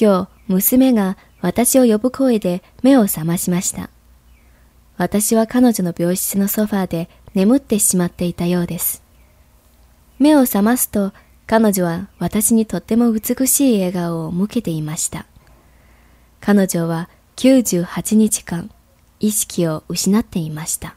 今日、娘が私を呼ぶ声で目を覚ましました。私は彼女の病室のソファーで眠ってしまっていたようです。目を覚ますと彼女は私にとっても美しい笑顔を向けていました。彼女は98日間意識を失っていました。